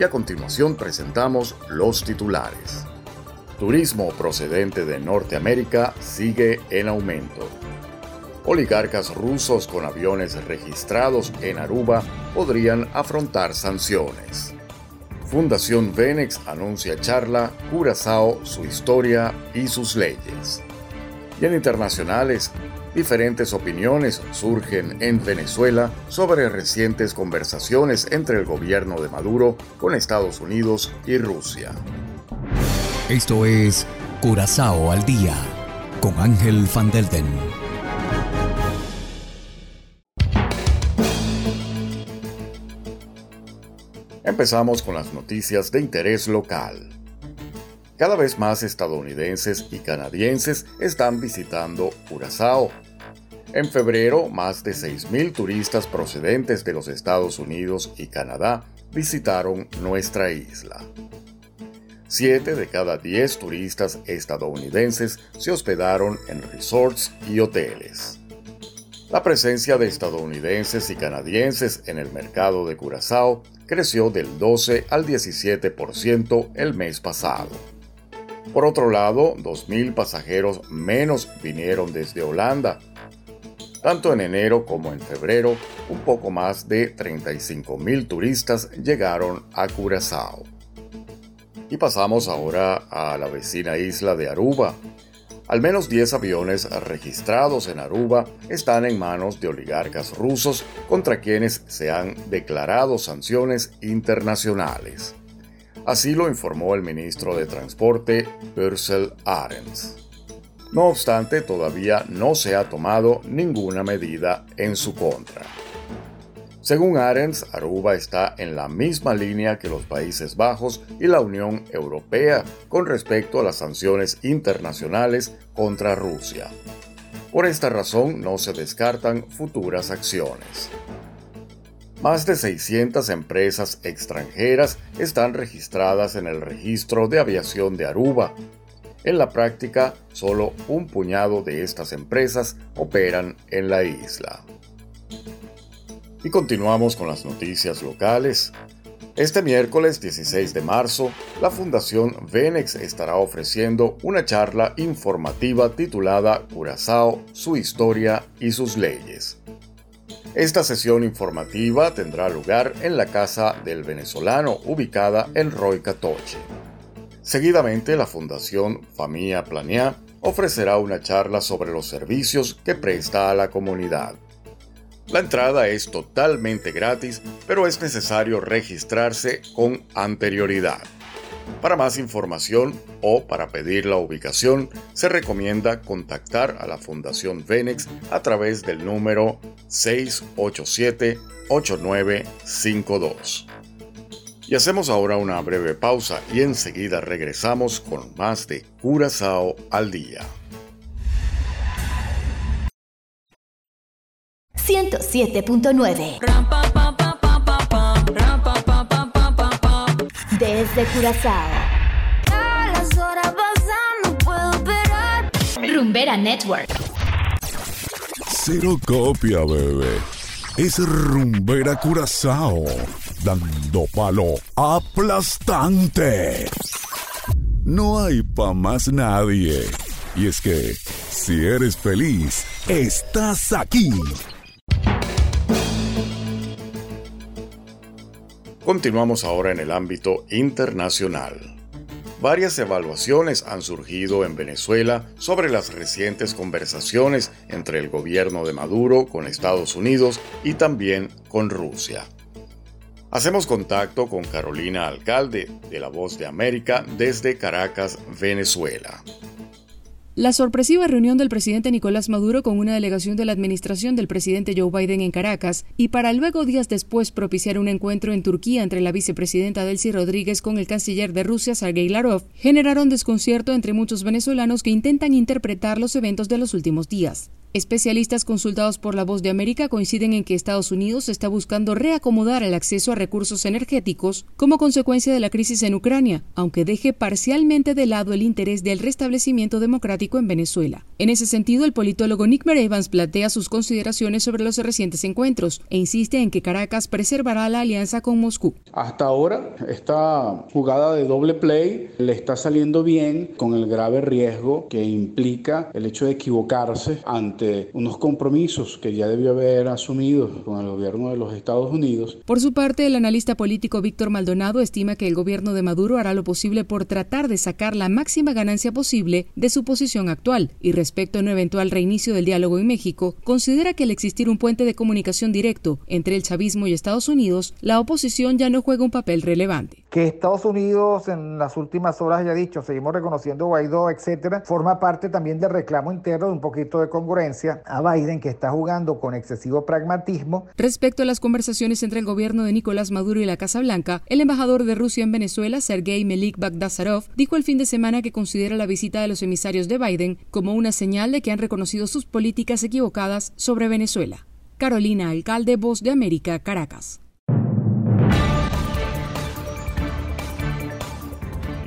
y a continuación presentamos los titulares. Turismo procedente de Norteamérica sigue en aumento. Oligarcas rusos con aviones registrados en Aruba podrían afrontar sanciones. Fundación Venex anuncia charla Curazao, su historia y sus leyes. Y en internacionales, Diferentes opiniones surgen en Venezuela sobre recientes conversaciones entre el gobierno de Maduro con Estados Unidos y Rusia. Esto es Curazao al día con Ángel Van Delden. Empezamos con las noticias de interés local. Cada vez más estadounidenses y canadienses están visitando Curazao. En febrero, más de 6.000 turistas procedentes de los Estados Unidos y Canadá visitaron nuestra isla. Siete de cada 10 turistas estadounidenses se hospedaron en resorts y hoteles. La presencia de estadounidenses y canadienses en el mercado de Curazao creció del 12 al 17% el mes pasado. Por otro lado, 2.000 pasajeros menos vinieron desde Holanda. Tanto en enero como en febrero, un poco más de 35.000 turistas llegaron a Curazao. Y pasamos ahora a la vecina isla de Aruba. Al menos 10 aviones registrados en Aruba están en manos de oligarcas rusos contra quienes se han declarado sanciones internacionales. Así lo informó el ministro de Transporte, Ursel Arens. No obstante, todavía no se ha tomado ninguna medida en su contra. Según Arens, Aruba está en la misma línea que los Países Bajos y la Unión Europea con respecto a las sanciones internacionales contra Rusia. Por esta razón no se descartan futuras acciones. Más de 600 empresas extranjeras están registradas en el registro de aviación de Aruba. En la práctica, solo un puñado de estas empresas operan en la isla. Y continuamos con las noticias locales. Este miércoles 16 de marzo, la Fundación Venex estará ofreciendo una charla informativa titulada Curazao, su historia y sus leyes. Esta sesión informativa tendrá lugar en la casa del venezolano ubicada en Roy Catoche. Seguidamente, la Fundación Familia Planea ofrecerá una charla sobre los servicios que presta a la comunidad. La entrada es totalmente gratis, pero es necesario registrarse con anterioridad. Para más información o para pedir la ubicación, se recomienda contactar a la Fundación Venex a través del número 687-8952. Y hacemos ahora una breve pausa y enseguida regresamos con más de Curazao al día. 107.9 Desde Curazao. Rumbera Network. Cero copia, bebé. Es Rumbera Curazao. Dando palo aplastante. No hay pa' más nadie. Y es que, si eres feliz, estás aquí. Continuamos ahora en el ámbito internacional. Varias evaluaciones han surgido en Venezuela sobre las recientes conversaciones entre el gobierno de Maduro con Estados Unidos y también con Rusia. Hacemos contacto con Carolina Alcalde, de La Voz de América, desde Caracas, Venezuela. La sorpresiva reunión del presidente Nicolás Maduro con una delegación de la administración del presidente Joe Biden en Caracas y para luego días después propiciar un encuentro en Turquía entre la vicepresidenta Delcy Rodríguez con el canciller de Rusia Sergei Lavrov generaron desconcierto entre muchos venezolanos que intentan interpretar los eventos de los últimos días. Especialistas consultados por La Voz de América coinciden en que Estados Unidos está buscando reacomodar el acceso a recursos energéticos como consecuencia de la crisis en Ucrania, aunque deje parcialmente de lado el interés del restablecimiento democrático en Venezuela. En ese sentido, el politólogo Nick Evans plantea sus consideraciones sobre los recientes encuentros e insiste en que Caracas preservará la alianza con Moscú. Hasta ahora, esta jugada de doble play le está saliendo bien con el grave riesgo que implica el hecho de equivocarse ante unos compromisos que ya debió haber asumido con el gobierno de los Estados Unidos. Por su parte, el analista político Víctor Maldonado estima que el gobierno de Maduro hará lo posible por tratar de sacar la máxima ganancia posible de su posición actual y respecto a un eventual reinicio del diálogo en México, considera que al existir un puente de comunicación directo entre el chavismo y Estados Unidos, la oposición ya no juega un papel relevante. Que Estados Unidos en las últimas horas haya dicho, seguimos reconociendo Guaidó, etcétera, forma parte también del reclamo interno de un poquito de congruencia a Biden, que está jugando con excesivo pragmatismo. Respecto a las conversaciones entre el gobierno de Nicolás Maduro y la Casa Blanca, el embajador de Rusia en Venezuela, Sergei Melik Bagdasarov, dijo el fin de semana que considera la visita de los emisarios de Biden como una señal de que han reconocido sus políticas equivocadas sobre Venezuela. Carolina Alcalde, Voz de América, Caracas.